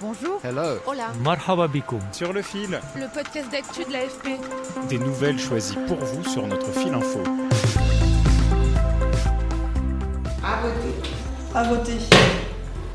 Bonjour. Hello. Hola. Marhaba bikoum. Sur le fil, Le podcast d'actu de l'AFP. des nouvelles choisies pour vous sur notre fil info. À voter.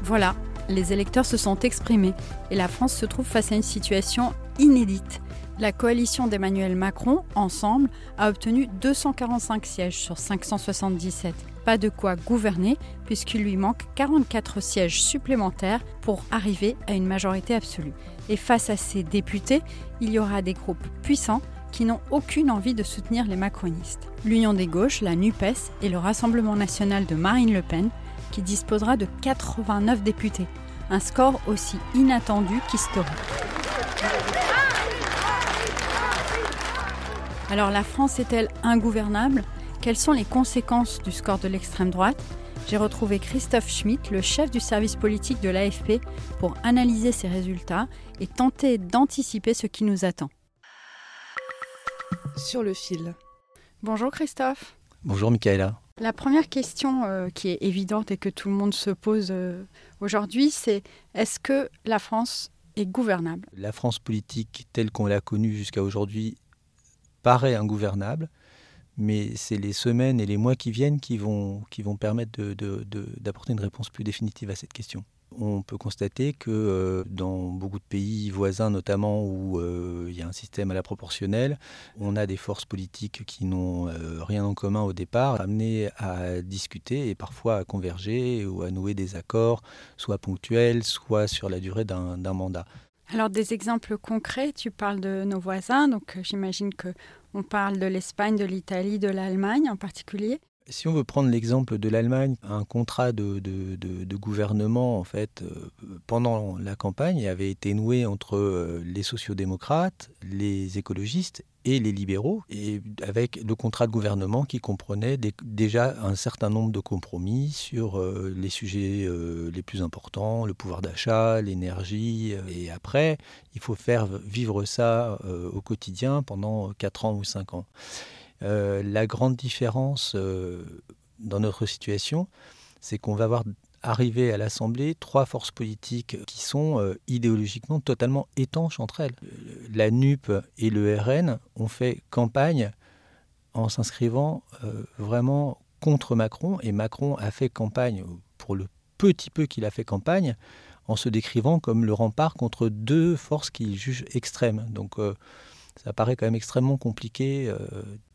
Voilà, les électeurs se sont exprimés et la France se trouve face à une situation inédite. La coalition d'Emmanuel Macron, ensemble, a obtenu 245 sièges sur 577. Pas de quoi gouverner puisqu'il lui manque 44 sièges supplémentaires pour arriver à une majorité absolue. Et face à ces députés, il y aura des groupes puissants qui n'ont aucune envie de soutenir les macronistes. L'Union des gauches, la NUPES et le Rassemblement national de Marine Le Pen qui disposera de 89 députés, un score aussi inattendu qu'historique. Alors la France est-elle ingouvernable? Quelles sont les conséquences du score de l'extrême droite? J'ai retrouvé Christophe Schmitt, le chef du service politique de l'AFP, pour analyser ces résultats et tenter d'anticiper ce qui nous attend. Sur le fil. Bonjour Christophe. Bonjour Michaela. La première question euh, qui est évidente et que tout le monde se pose euh, aujourd'hui, c'est est-ce que la France est gouvernable? La France politique telle qu'on l'a connue jusqu'à aujourd'hui paraît ingouvernable, mais c'est les semaines et les mois qui viennent qui vont, qui vont permettre d'apporter une réponse plus définitive à cette question. On peut constater que euh, dans beaucoup de pays voisins, notamment où euh, il y a un système à la proportionnelle, on a des forces politiques qui n'ont euh, rien en commun au départ, amenées à discuter et parfois à converger ou à nouer des accords, soit ponctuels, soit sur la durée d'un mandat. Alors des exemples concrets, tu parles de nos voisins, donc euh, j'imagine que on parle de l'Espagne, de l'Italie, de l'Allemagne en particulier. Si on veut prendre l'exemple de l'Allemagne, un contrat de, de- de- de gouvernement, en fait, euh, pendant la campagne, avait été noué entre euh, les sociodémocrates, les écologistes et les libéraux, et avec le contrat de gouvernement qui comprenait déjà un certain nombre de compromis sur euh, les sujets euh, les plus importants, le pouvoir d'achat, l'énergie, euh, et après, il faut faire vivre ça au quotidien pendant 4 ans ou 5 ans. La grande différence dans notre situation, c'est qu'on va voir arriver à l'Assemblée trois forces politiques qui sont euh, idéologiquement totalement étanches entre elles. Euh, La NUP et le RN ont fait campagne en s'inscrivant euh, vraiment contre Macron, et Macron a fait campagne, pour le petit peu qu'il a fait campagne, en se décrivant comme le rempart contre deux forces qu'il juge extrêmes. Donc ça paraît quand même extrêmement compliqué euh,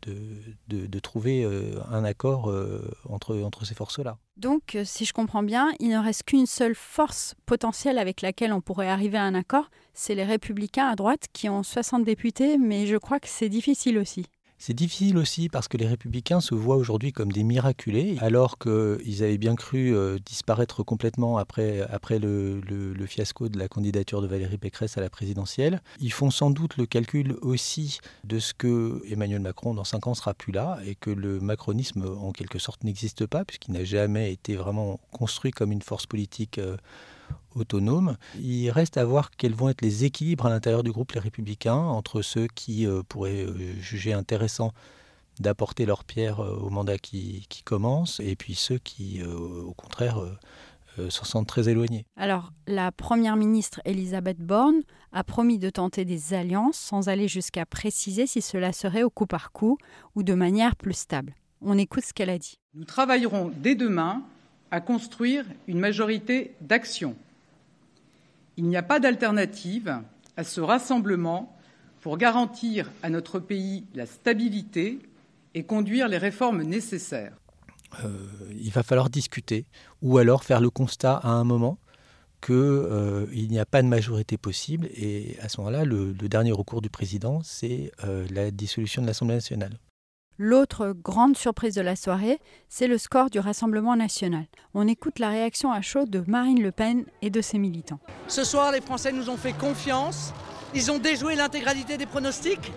de, de- trouver euh, un accord euh, entre, entre ces forces-là. Donc si je comprends bien, il ne reste qu'une seule force potentielle avec laquelle on pourrait arriver à un accord, c'est les républicains à droite qui ont 60 députés, mais je crois que c'est difficile aussi. C'est difficile aussi parce que les républicains se voient aujourd'hui comme des miraculés, alors qu'ils avaient bien cru euh, disparaître complètement après, après le, fiasco de la candidature de Valérie Pécresse à la présidentielle. Ils font sans doute le calcul aussi de ce que Emmanuel Macron dans cinq ans sera plus là et que le macronisme en quelque sorte n'existe pas puisqu'il n'a jamais été vraiment construit comme une force politique euh, autonome. Il reste à voir quels vont être les équilibres à l'intérieur du groupe Les Républicains entre ceux qui euh, pourraient euh, juger intéressant d'apporter leur pierre euh, au mandat qui, qui commence et puis ceux qui, euh, au contraire, s'en sentent très éloignés. Alors la première ministre Elisabeth Borne a promis de tenter des alliances sans aller jusqu'à préciser si cela serait au coup par coup ou de manière plus stable. On écoute ce qu'elle a dit. Nous travaillerons dès demain à construire une majorité d'action. Il n'y a pas d'alternative à ce rassemblement pour garantir à notre pays la stabilité et conduire les réformes nécessaires. Euh, il va falloir discuter ou alors faire le constat à un moment qu'il euh, n'y a pas de majorité possible et à ce moment-là, le, le dernier recours du président, c'est euh, la dissolution de l'Assemblée nationale. L'autre grande surprise de la soirée, c'est le score du Rassemblement national. On écoute la réaction à chaud de Marine Le Pen et de ses militants. Ce soir, les Français nous ont fait confiance. Ils ont déjoué l'intégralité des pronostics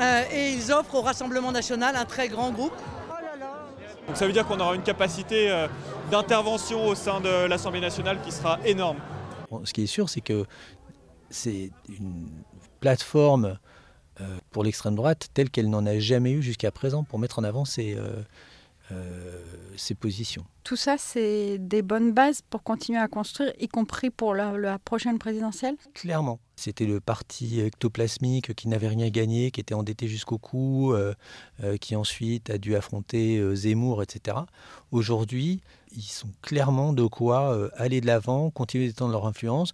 euh, et ils offrent au Rassemblement national un très grand groupe. Donc ça veut dire qu'on aura une capacité euh, d'intervention au sein de l'Assemblée nationale qui sera énorme. Bon, ce qui est sûr, c'est que c'est une plateforme euh, pour l'extrême droite telle qu'elle n'en a jamais eu jusqu'à présent pour mettre en avant ses, euh, euh, ses positions. Tout ça, c'est des bonnes bases pour continuer à construire, y compris pour la, la prochaine présidentielle? Clairement. C'était le parti ectoplasmique qui n'avait rien gagné, qui était endetté jusqu'au cou, euh, euh, qui ensuite a dû affronter euh, Zemmour, etc. Aujourd'hui, ils sont clairement de quoi aller de l'avant, continuer d'étendre leur influence,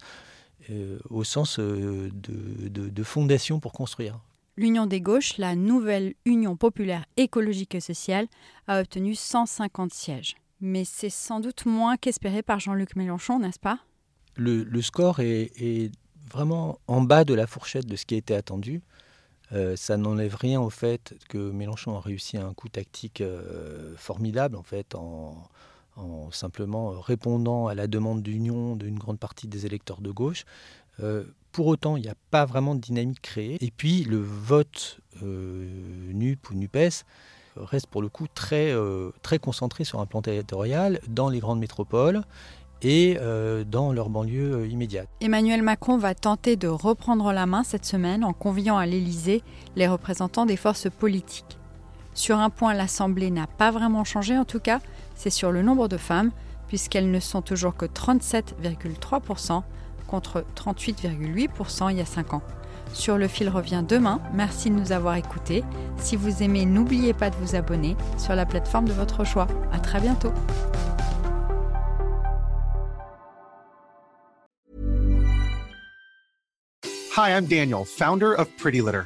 au sens de, de, de fondation pour construire. L'Union des gauches, la nouvelle Union populaire écologique et sociale, a obtenu 150 sièges. Mais c'est sans doute moins qu'espéré par Jean-Luc Mélenchon, n'est-ce pas? Le, score est, vraiment en bas de la fourchette de ce qui été attendu. Euh, ça n'enlève rien au fait que Mélenchon a réussi un coup tactique euh, formidable en fait en, simplement répondant à la demande d'union d'une grande partie des électeurs de gauche. Euh, pour autant, il n'y a pas vraiment de dynamique créée. Et puis, le vote euh, NUP ou NUPES reste pour le coup très, euh, très concentré sur un plan territorial dans les grandes métropoles et euh, dans leur banlieue immédiate. Emmanuel Macron va tenter de reprendre la main cette semaine en conviant à l'Élysée les représentants des forces politiques. Sur un point, l'Assemblée n'a pas vraiment changé en tout cas, c'est sur le nombre de femmes, puisqu'elles ne sont toujours que 37,3% contre 38,8% il y a 5 ans. Sur le fil revient demain. Merci de nous avoir écoutés. Si vous aimez, n'oubliez pas de vous abonner sur la plateforme de votre choix. À très bientôt. Hi, I'm Daniel, founder of Pretty Litter.